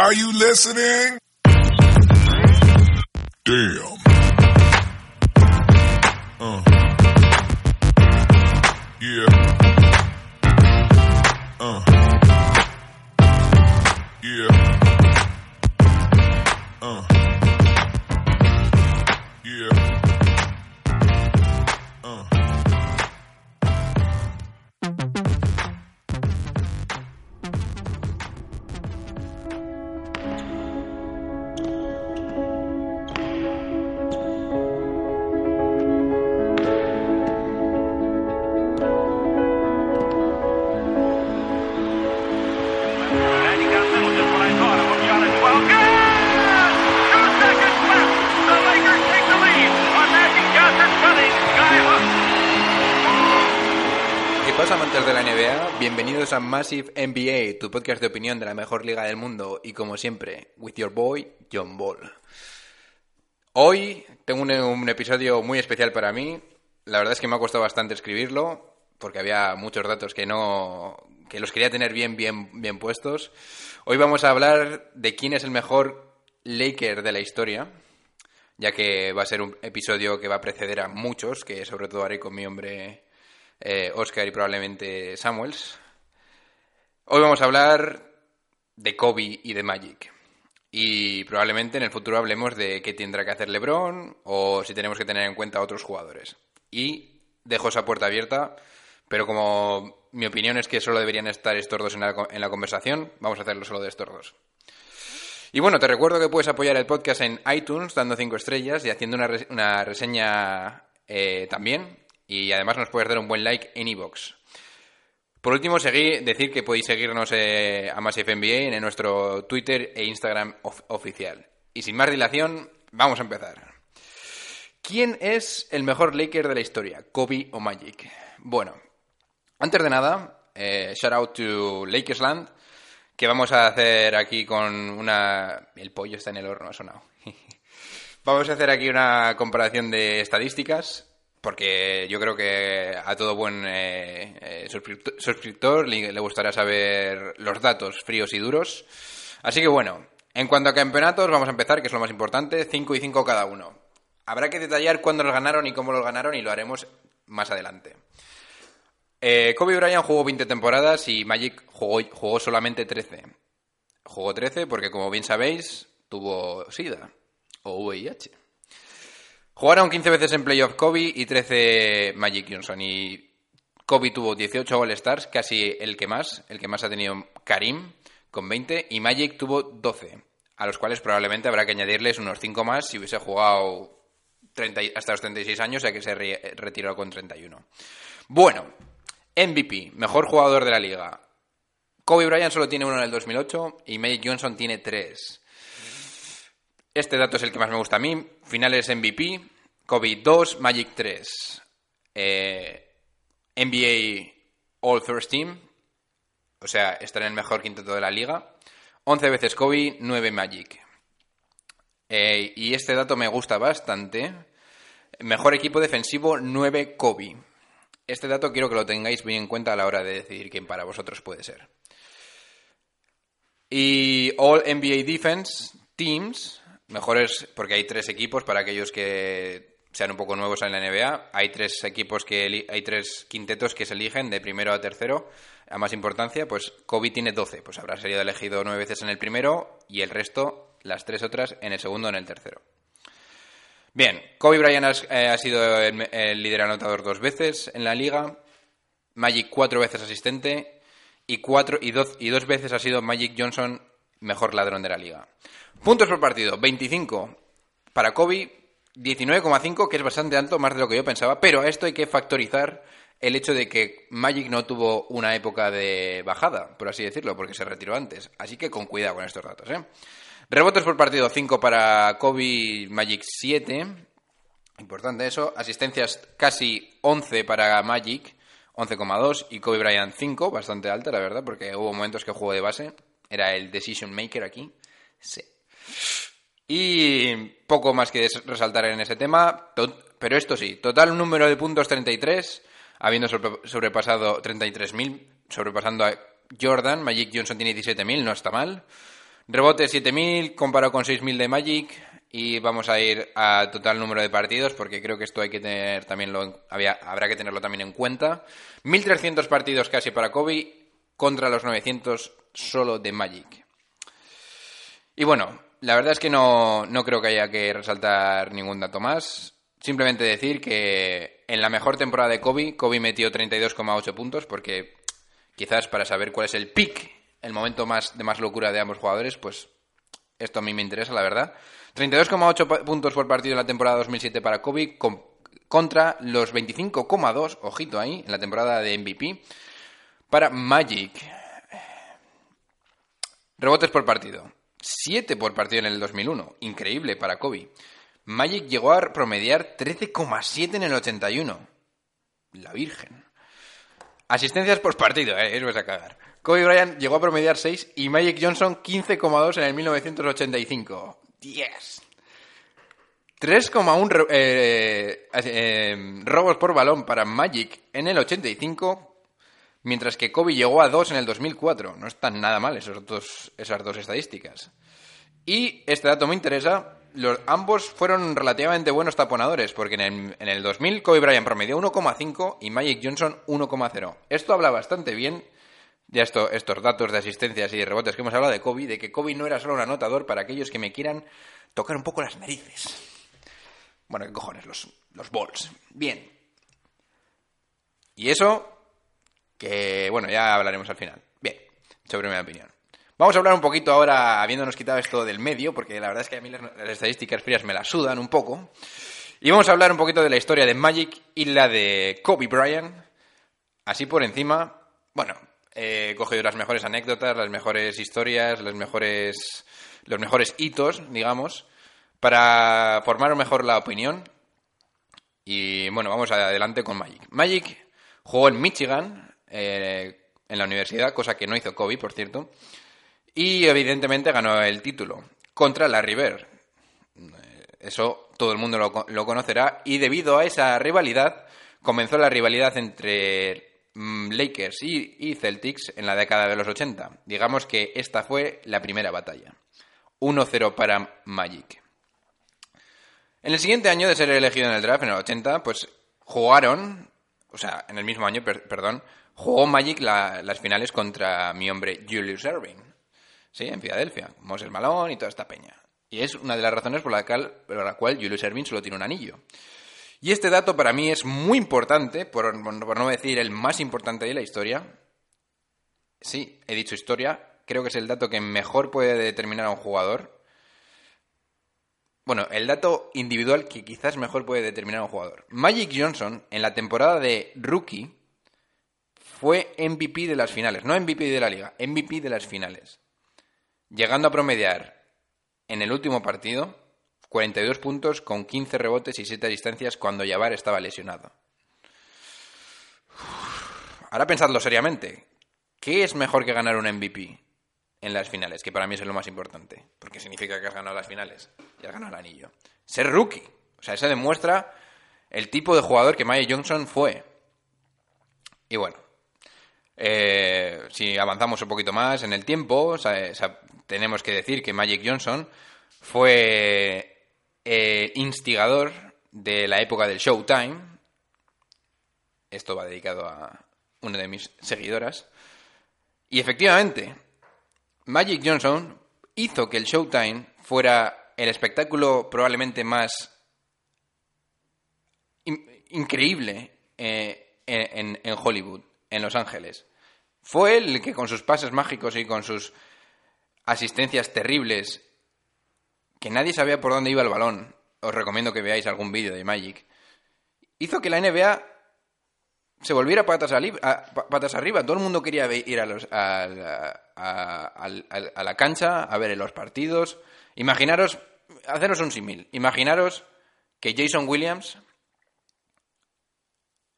Are you listening? Damn. Uh. Yeah. Uh. Yeah. ¿Qué pasa, amantes de la NBA? Bienvenidos a Massive NBA, tu podcast de opinión de la mejor liga del mundo. Y como siempre, with your boy, John Ball. Hoy tengo un, un episodio muy especial para mí. La verdad es que me ha costado bastante escribirlo, porque había muchos datos que no. que los quería tener bien, bien, bien puestos. Hoy vamos a hablar de quién es el mejor Laker de la historia, ya que va a ser un episodio que va a preceder a muchos, que sobre todo haré con mi hombre eh, Oscar y probablemente Samuels. Hoy vamos a hablar de Kobe y de Magic. Y probablemente en el futuro hablemos de qué tendrá que hacer LeBron o si tenemos que tener en cuenta a otros jugadores. Y dejo esa puerta abierta, pero como mi opinión es que solo deberían estar estos dos en la, conversación, vamos a hacerlo solo de estos dos. Y bueno, te recuerdo que puedes apoyar el podcast en iTunes dando 5 estrellas y haciendo una reseña eh, también. Y además nos puedes dar un buen like en iVoox. Por último, seguí, decir que podéis seguirnos eh, a Massive NBA en nuestro Twitter e Instagram of- oficial. Y sin más dilación, vamos a empezar. ¿Quién es el mejor Laker de la historia? ¿Kobe o Magic? Bueno, antes de nada, eh, shout out to Lakersland, que vamos a hacer aquí con una... El pollo está en el horno, ha sonado. vamos a hacer aquí una comparación de estadísticas, porque yo creo que a todo buen eh, eh, suscriptor, le, le gustará saber los datos fríos y duros. Así que bueno, en cuanto a campeonatos, vamos a empezar, que es lo más importante, 5 y 5 cada uno. Habrá que detallar cuándo los ganaron y cómo los ganaron y lo haremos más adelante. Eh, Kobe Bryant jugó 20 temporadas y Magic jugó, jugó solamente 13. Jugó 13 porque, como bien sabéis, tuvo SIDA o VIH. Jugaron 15 veces en playoff Kobe y 13 Magic Johnson. Y Kobe tuvo 18 All-Stars, casi el que más. El que más ha tenido Karim, con 20. Y Magic tuvo 12, a los cuales probablemente habrá que añadirles unos 5 más si hubiese jugado 30 y- hasta los 36 años, ya que se re- retiró con 31. Bueno, MVP, mejor jugador de la liga. Kobe Bryant solo tiene uno en el 2008 y Magic Johnson tiene tres. Este dato es el que más me gusta a mí. Finales MVP, Kobe 2, Magic 3. Eh, NBA All First Team, o sea, estar en el mejor quinteto de la liga. 11 veces Kobe, 9 Magic. Eh, y este dato me gusta bastante. Mejor equipo defensivo, 9 Kobe. Este dato quiero que lo tengáis bien en cuenta a la hora de decidir quién para vosotros puede ser. Y All NBA Defense Teams, mejores porque hay tres equipos para aquellos que sean un poco nuevos en la NBA. Hay tres equipos que hay tres quintetos que se eligen de primero a tercero a más importancia. Pues Kobe tiene 12, pues habrá sido elegido nueve veces en el primero y el resto, las tres otras, en el segundo o en el tercero. Bien, Kobe Bryant eh, ha, sido el, el líder anotador dos veces en la liga, Magic cuatro veces asistente y, cuatro, y, dos, y dos veces ha sido Magic Johnson mejor ladrón de la liga. Puntos por partido, 25 para Kobe, 19,5, que es bastante alto, más de lo que yo pensaba, pero a esto hay que factorizar el hecho de que Magic no tuvo una época de bajada, por así decirlo, porque se retiró antes. Así que con cuidado con estos datos, ¿eh? Rebotes por partido 5 para Kobe, Magic 7. Importante eso. Asistencias casi 11 para Magic, 11,2. Y Kobe Bryant 5, bastante alta, la verdad, porque hubo momentos que jugó de base. Era el decision maker aquí. Sí. Y poco más que resaltar en ese tema. Pero esto sí, total número de puntos 33, habiendo sobrepasado 33.000, sobrepasando a Jordan. Magic Johnson tiene 17.000, no está mal. Rebote 7.000 comparado con 6.000 de Magic. Y vamos a ir a total número de partidos porque creo que esto hay que tener también lo, habrá que tenerlo también en cuenta. 1.300 partidos casi para Kobe contra los 900 solo de Magic. Y bueno, la verdad es que no, no creo que haya que resaltar ningún dato más. Simplemente decir que en la mejor temporada de Kobe, Kobe metió 32,8 puntos porque quizás para saber cuál es el pick el momento más de más locura de ambos jugadores, pues esto a mí me interesa, la verdad. 32,8 puntos por partido en la temporada 2007 para Kobe contra los 25,2, ojito ahí, en la temporada de MVP para Magic. Rebotes por partido. 7 por partido en el 2001. Increíble para Kobe. Magic llegó a promediar 13,7 en el 81. La Virgen. Asistencias por partido, eh, eso es a cagar. Kobe Bryant llegó a promediar 6 y Magic Johnson 15,2 en el 1985. 10. 3,1 eh, eh, robos por balón para Magic en el 85, mientras que Kobe llegó a 2 en el 2004. No están nada mal esos dos, esas dos estadísticas. Y este dato me interesa. Los, ambos fueron relativamente buenos taponadores, porque en el, en el 2000 Kobe Bryant promedió 1,5 y Magic Johnson 1,0. Esto habla bastante bien ya esto, estos datos de asistencias y de rebotes que hemos hablado de Kobe, de que Kobe no era solo un anotador para aquellos que me quieran tocar un poco las narices. Bueno, ¿qué cojones? Los, los balls. Bien. Y eso, que bueno, ya hablaremos al final. Bien, sobre mi opinión. Vamos a hablar un poquito ahora, habiéndonos quitado esto del medio, porque la verdad es que a mí las, las estadísticas frías me las sudan un poco. Y vamos a hablar un poquito de la historia de Magic y la de Kobe Bryant. Así por encima. Bueno, he cogido las mejores anécdotas, las mejores historias, los mejores, los mejores hitos, digamos, para formar mejor la opinión. Y bueno, vamos adelante con Magic. Magic jugó en Michigan, eh, en la universidad, cosa que no hizo Kobe, por cierto. Y evidentemente ganó el título contra la River. Eso todo el mundo lo, lo conocerá. Y debido a esa rivalidad, comenzó la rivalidad entre Mm, Lakers y, Celtics en la década de los 80. Digamos que esta fue la primera batalla. 1-0 para Magic. En el siguiente año de ser elegido en el draft, en el 80, pues jugaron, o sea, en el mismo año, perdón, jugó Magic las finales contra mi hombre Julius Erving. Sí, en Filadelfia, Moses Malone y toda esta peña. Y es una de las razones por la, por la cual Julius Erving solo tiene un anillo. Y este dato para mí es muy importante, por, no decir el más importante de la historia. Sí, he dicho historia. Creo que es el dato que mejor puede determinar a un jugador. Bueno, el dato individual que quizás mejor puede determinar a un jugador. Magic Johnson, en la temporada de rookie, fue MVP de las finales. No MVP de la liga, MVP de las finales. Llegando a promediar en el último partido 42 puntos con 15 rebotes y 7 asistencias cuando Jabbar estaba lesionado. Ahora pensadlo seriamente. ¿Qué es mejor que ganar un MVP en las finales? Que para mí es lo más importante. Porque significa que has ganado las finales y has ganado el anillo. Ser rookie. O sea, eso demuestra el tipo de jugador que Maya Johnson fue. Y bueno, eh, si avanzamos un poquito más en el tiempo, tenemos que decir que Magic Johnson fue eh, instigador de la época del Showtime. Esto va dedicado a una de mis seguidoras. Y efectivamente, Magic Johnson hizo que el Showtime fuera el espectáculo probablemente más increíble eh, en Hollywood, en Los Ángeles. Fue el que con sus pases mágicos y con sus asistencias terribles que nadie sabía por dónde iba el balón, os recomiendo que veáis algún vídeo de Magic, hizo que la NBA se volviera patas, arriba. Todo el mundo quería ir a, los- a a la cancha a ver los partidos. Imaginaros, haceros un símil. Imaginaros que Jason Williams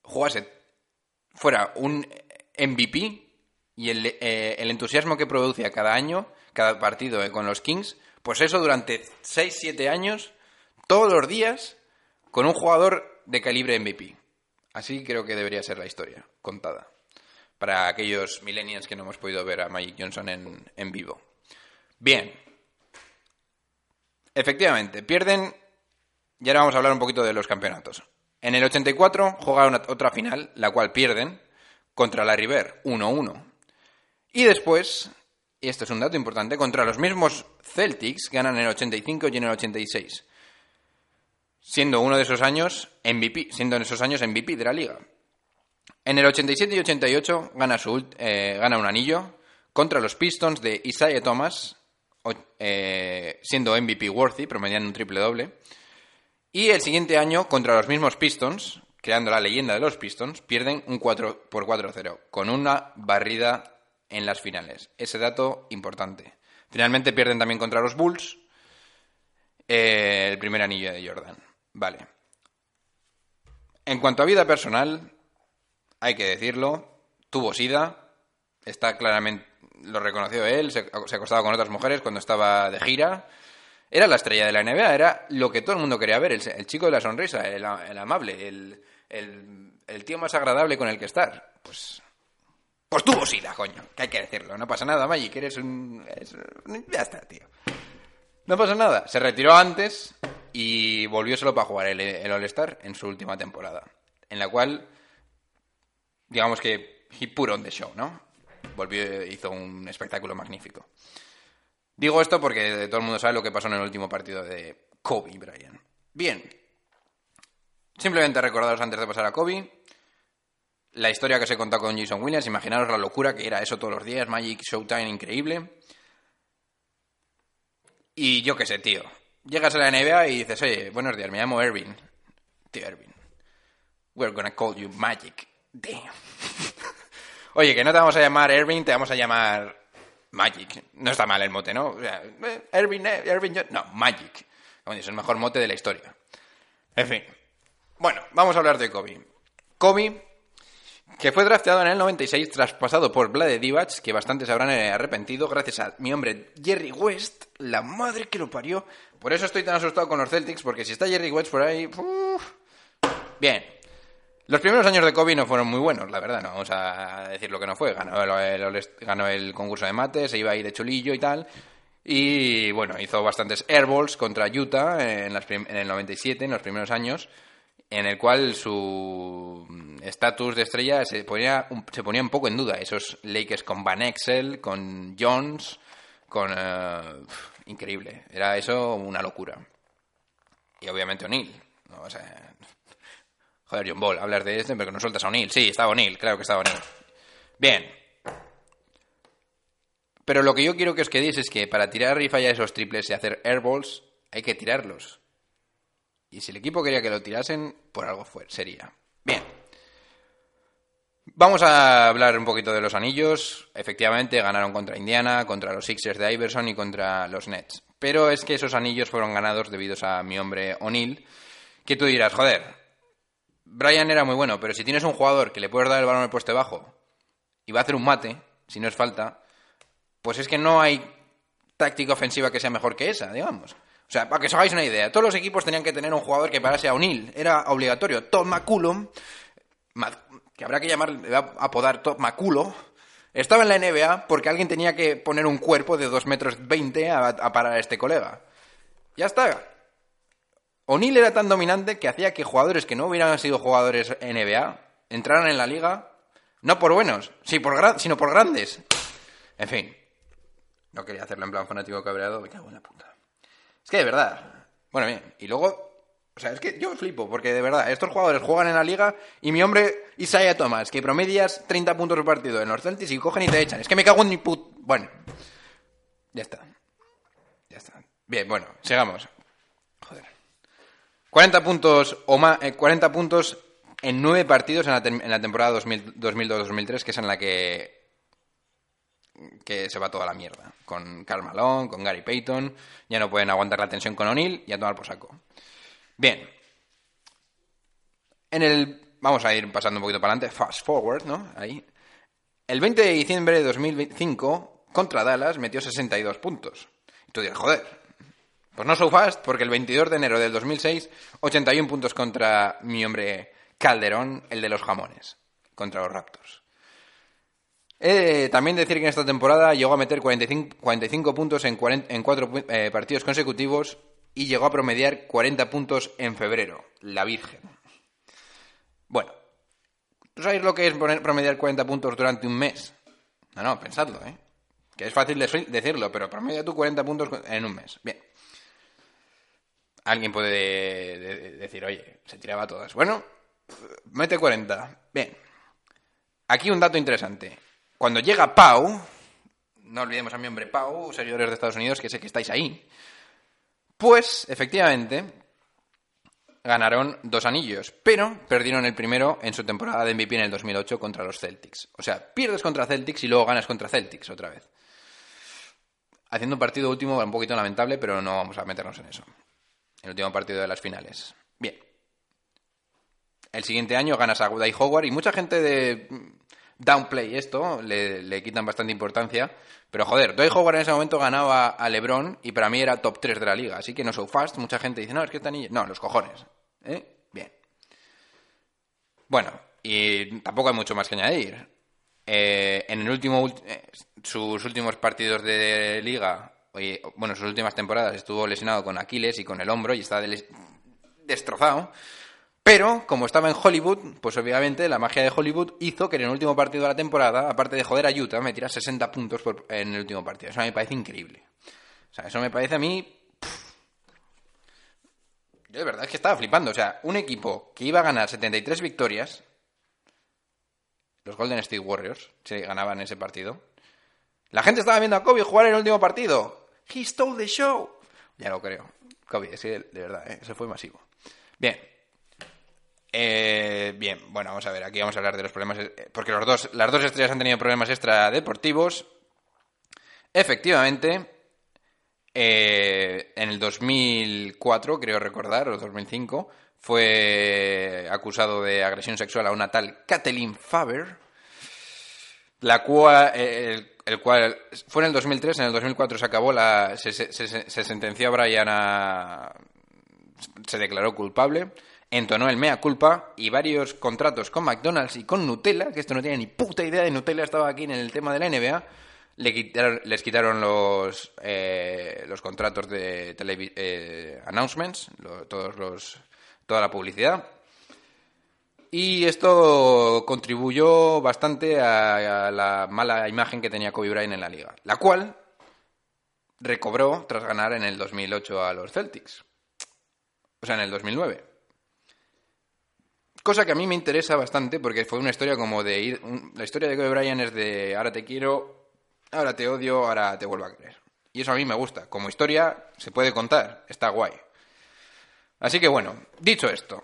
jugase, fuera un MVP y el, eh, el entusiasmo que producía cada año, cada partido eh, con los Kings, pues eso durante 6-7 años, todos los días, con un jugador de calibre MVP. Así creo que debería ser la historia contada. Para aquellos millennials que no hemos podido ver a Magic Johnson en, en vivo. Bien. Efectivamente, pierden. Y ahora vamos a hablar un poquito de los campeonatos. En el 84 jugaron otra final, la cual pierden, contra la River 1-1. Y después, y esto es un dato importante, contra los mismos Celtics ganan en el 85 y en el 86 siendo uno de esos años MVP, siendo en esos años MVP de la liga. En el 87 y 88 gana, su, eh, gana un anillo contra los Pistons de Isaiah Thomas, eh, siendo MVP worthy, promediando un triple doble. Y el siguiente año contra los mismos Pistons, creando la leyenda de los Pistons, pierden un 4 por 4-0, con una barrida en las finales. Ese dato importante. Finalmente pierden también contra los Bulls, eh, el primer anillo de Jordan. Vale. En cuanto a vida personal, hay que decirlo, tuvo sida, está claramente, lo reconoció él, se, se acostaba con otras mujeres cuando estaba de gira. Era la estrella de la NBA, era lo que todo el mundo quería ver, el, chico de la sonrisa, el, el amable, el- el tío más agradable con el que estar. Pues, pues tuvo sida, coño, que hay que decirlo, no pasa nada, Magic, eres un... es- ya está, tío. No pasa nada. Se retiró antes y volvió solo para jugar el, el All-Star en su última temporada. En la cual, digamos que he put on the show, ¿no? Volvió hizo un espectáculo magnífico. Digo esto porque todo el mundo sabe lo que pasó en el último partido de Kobe Bryant. Bien. Simplemente recordaros antes de pasar a Kobe la historia que os he contado con Jason Williams. Imaginaros la locura que era eso todos los días. Magic Showtime increíble. Y yo qué sé, tío. Llegas a la NBA y dices, oye, buenos días, me llamo Ervin. Tío, Ervin. We're gonna call you Magic. Damn. oye, que no te vamos a llamar Ervin, te vamos a llamar Magic. No está mal el mote, ¿no? O sea, eh, Ervin, eh, Ervin, yo- no, Magic. Es el mejor mote de la historia. En fin. Bueno, vamos a hablar de Kobe. Kobe que fue drafteado en el 96 traspasado por Vlade Divac, que bastante se habrán eh, arrepentido, gracias a mi hombre Jerry West, la madre que lo parió. Por eso estoy tan asustado con los Celtics, porque si está Jerry West por ahí... Bien. Los primeros años de Kobe no fueron muy buenos, la verdad, no vamos a decir lo que no fue. Ganó el, ganó el concurso de mates, se iba ahí de chulillo y tal. Y bueno, hizo bastantes airballs contra Utah en, las en el 97, en los primeros años, en el cual su estatus de estrella se ponía, se ponía un poco en duda. Esos Lakers con Van Exel, con Jones, con... eh, increíble. Era eso una locura. Y obviamente O'Neill. ¿no? O sea, joder, John Ball, hablas de este, pero que no sueltas a O'Neill. Sí, estaba O'Neill, claro que estaba O'Neill. Bien. Pero lo que yo quiero que os quedéis es que para tirar y fallar esos triples y hacer airballs, hay que tirarlos. Y si el equipo quería que lo tirasen, por algo fue, sería. Bien. Vamos a hablar un poquito de los anillos. Efectivamente, ganaron contra Indiana, contra los Sixers de Iverson y contra los Nets. Pero es que esos anillos fueron ganados debido a mi hombre O'Neill. Que tú dirás, joder, Brian era muy bueno, pero si tienes un jugador que le puedes dar el balón al puesto bajo y va a hacer un mate, si no es falta, pues es que no hay táctica ofensiva que sea mejor que esa, digamos. O sea, para que os hagáis una idea, todos los equipos tenían que tener un jugador que parase a O'Neill. Era obligatorio. Todd McCullum, que habrá que llamar, le a apodar Todd McCullo, estaba en la NBA porque alguien tenía que poner un cuerpo de 2 metros 20 a, parar a este colega. Ya está. O'Neill era tan dominante que hacía que jugadores que no hubieran sido jugadores NBA entraran en la liga, no por buenos, sino por grandes. En fin, no quería hacerlo en plan fanático cabreado, me cago en la puta. Es que de verdad. Bueno, bien. Y luego, o sea, es que yo flipo, porque de verdad, estos jugadores juegan en la liga y mi hombre Isaiah Thomas, que promedias 30 puntos por partido en los Celtics y cogen y te echan. Es que me cago en mi put... Bueno, ya está. Ya está. Bien, bueno, sigamos. Joder. 40 puntos o más, 40 puntos en nueve partidos en la, en la temporada 2000 2002-2003, que es en la que que se va toda la mierda. Con Karl Malone, con Gary Payton, ya no pueden aguantar la tensión con O'Neill y a tomar por saco. Bien. En el... Vamos a ir pasando un poquito para adelante. Fast forward, ¿no? Ahí. El 20 de diciembre de 2005, contra Dallas, metió 62 puntos. Y tú dirás, joder, pues no so fast, porque el 22 de enero del 2006, 81 puntos contra mi hombre Calderón, el de los jamones, contra los Raptors. Eh, también decir que en esta temporada llegó a meter 45, 45 puntos en, 40 en cuatro eh, partidos consecutivos y llegó a promediar 40 puntos en febrero. La Virgen. Bueno, ¿tú sabéis lo que es promediar 40 puntos durante un mes? No, no, pensadlo, ¿eh? Que es fácil de- decirlo, pero promedia tú 40 puntos en un mes. Bien. Alguien puede de- de- decir, oye, se tiraba todas. Bueno, mete 40. Bien. Aquí un dato interesante. Cuando llega Pau, no olvidemos a mi hombre Pau, seguidores de Estados Unidos, que sé que estáis ahí, pues efectivamente ganaron dos anillos, pero perdieron el primero en su temporada de MVP en el 2008 contra los Celtics. O sea, pierdes contra Celtics y luego ganas contra Celtics otra vez. Haciendo un partido último un poquito lamentable, pero no vamos a meternos en eso. El último partido de las finales. Bien. El siguiente año ganas a Dwight Howard y mucha gente de downplay esto, le, le quitan bastante importancia. Pero joder, Dwight Howard en ese momento ganaba a LeBron y para mí era top 3 de la liga. Así que no so fast. Mucha gente dice, no, es que está niño. No, los cojones. ¿Eh? Bien. Bueno, y tampoco hay mucho más que añadir. Eh, en el último eh, sus últimos partidos de liga, bueno, sus últimas temporadas estuvo lesionado con Aquiles y con el hombro y está des- destrozado. Pero, como estaba en Hollywood, pues obviamente la magia de Hollywood hizo que en el último partido de la temporada, aparte de joder a Utah, metiera 60 puntos en el último partido. Eso me parece increíble. O sea, eso me parece a mí... Yo de verdad es que estaba flipando. O sea, un equipo que iba a ganar 73 victorias, los Golden State Warriors, se ganaban ese partido. La gente estaba viendo a Kobe jugar en el último partido. He stole the show. Ya lo creo. Kobe, es de verdad, ¿eh? eso fue masivo. Bien. Eh, bien, bueno, vamos a ver, aquí vamos a hablar de los problemas, eh, porque los dos, las dos estrellas han tenido problemas extradeportivos. Efectivamente, eh, en el 2004, creo recordar, o 2005, fue acusado de agresión sexual a una tal Kathleen Faber, la cual, fue en el 2003, en el 2004 se acabó la, se, se- se- se sentenció a Brian se declaró culpable, entonó el mea culpa y varios contratos con McDonald's y con Nutella, que esto no tiene ni puta idea de Nutella, estaba aquí en el tema de la NBA, le les quitaron los, eh, los contratos de televi- eh, announcements, todos los, toda la publicidad. Y esto contribuyó bastante a, a la mala imagen que tenía Kobe Bryant en la liga, la cual recobró tras ganar en el 2008 a los Celtics. O sea, en el 2009. Cosa que a mí me interesa bastante porque fue una historia como de ir... la historia de Kobe Bryant es de ahora te quiero, ahora te odio, ahora te vuelvo a querer. Y eso a mí me gusta. Como historia se puede contar, está guay. Así que bueno, dicho esto,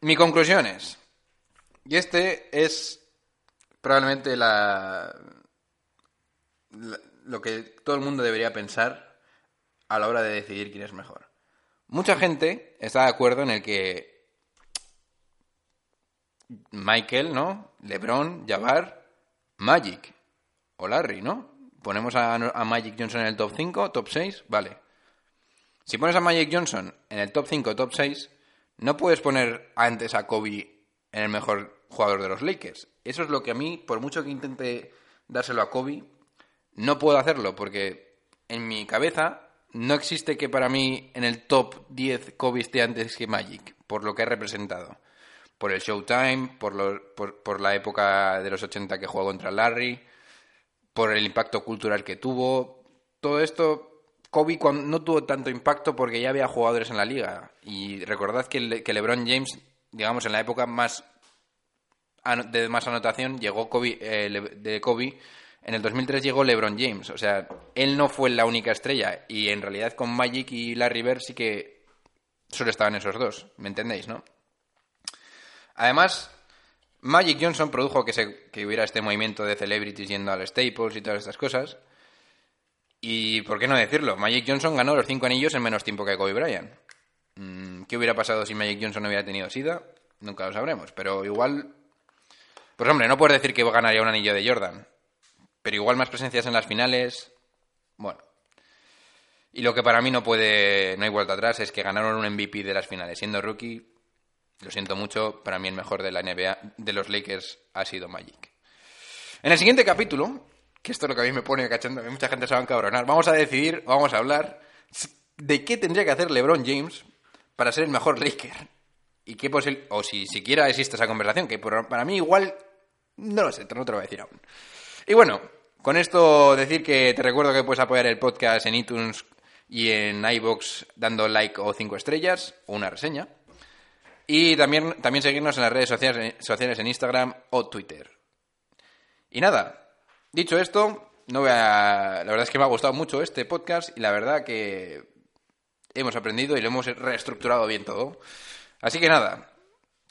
mi conclusión es, y este es probablemente la- lo que todo el mundo debería pensar a la hora de decidir quién es mejor. Mucha gente está de acuerdo en el que Michael, ¿no? LeBron, Jabbar, Magic o Larry, ¿no? Ponemos a, a Magic Johnson en el top 5, top 6, vale. Si pones a Magic Johnson en el top 5, top 6, no puedes poner antes a Kobe en el mejor jugador de los Lakers. Eso es lo que a mí, por mucho que intente dárselo a Kobe, no puedo hacerlo porque en mi cabeza no existe que para mí en el top 10 Kobe esté antes que Magic, por lo que ha representado. Por el Showtime, por, lo- por, la época de los 80 que jugó contra Larry, por el impacto cultural que tuvo. Todo esto, Kobe no tuvo tanto impacto porque ya había jugadores en la liga. Y recordad que, que LeBron James, digamos, en la época más de más anotación, llegó Kobe, eh, de Kobe. En el 2003 llegó LeBron James. O sea, él no fue la única estrella. Y en realidad con Magic y Larry Bird sí que solo estaban esos dos. ¿Me entendéis, no? Además, Magic Johnson produjo que, se, que hubiera este movimiento de celebrities yendo al Staples y todas estas cosas. Y, ¿por qué no decirlo? Magic Johnson ganó los cinco anillos en menos tiempo que Kobe Bryant. Mm, ¿Qué hubiera pasado si Magic Johnson no hubiera tenido SIDA? Nunca lo sabremos. Pero igual... Pues hombre, no puedes decir que ganaría un anillo de Jordan. Pero igual más presencias en las finales... Bueno. Y lo que para mí no puede... No hay vuelta atrás es que ganaron un MVP de las finales. Siendo rookie, lo siento mucho, para mí el mejor de la NBA, de los Lakers, ha sido Magic. En el siguiente capítulo, que esto es lo que a mí me pone cachando, mucha gente se va a encabronar, vamos a decidir, vamos a hablar de qué tendría que hacer LeBron James para ser el mejor Laker. Y qué posible, o si siquiera existe esa conversación, que para mí igual, no lo sé, no te lo voy a decir aún. Y bueno, con esto decir que te recuerdo que puedes apoyar el podcast en iTunes y en iBox dando like o cinco estrellas o una reseña. Y también, también seguirnos en las redes sociales, en Instagram o Twitter. Y nada, dicho esto, no voy a... la verdad es que me ha gustado mucho este podcast y la verdad que hemos aprendido y lo hemos reestructurado bien todo. Así que nada,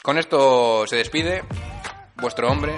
con esto se despide vuestro hombre,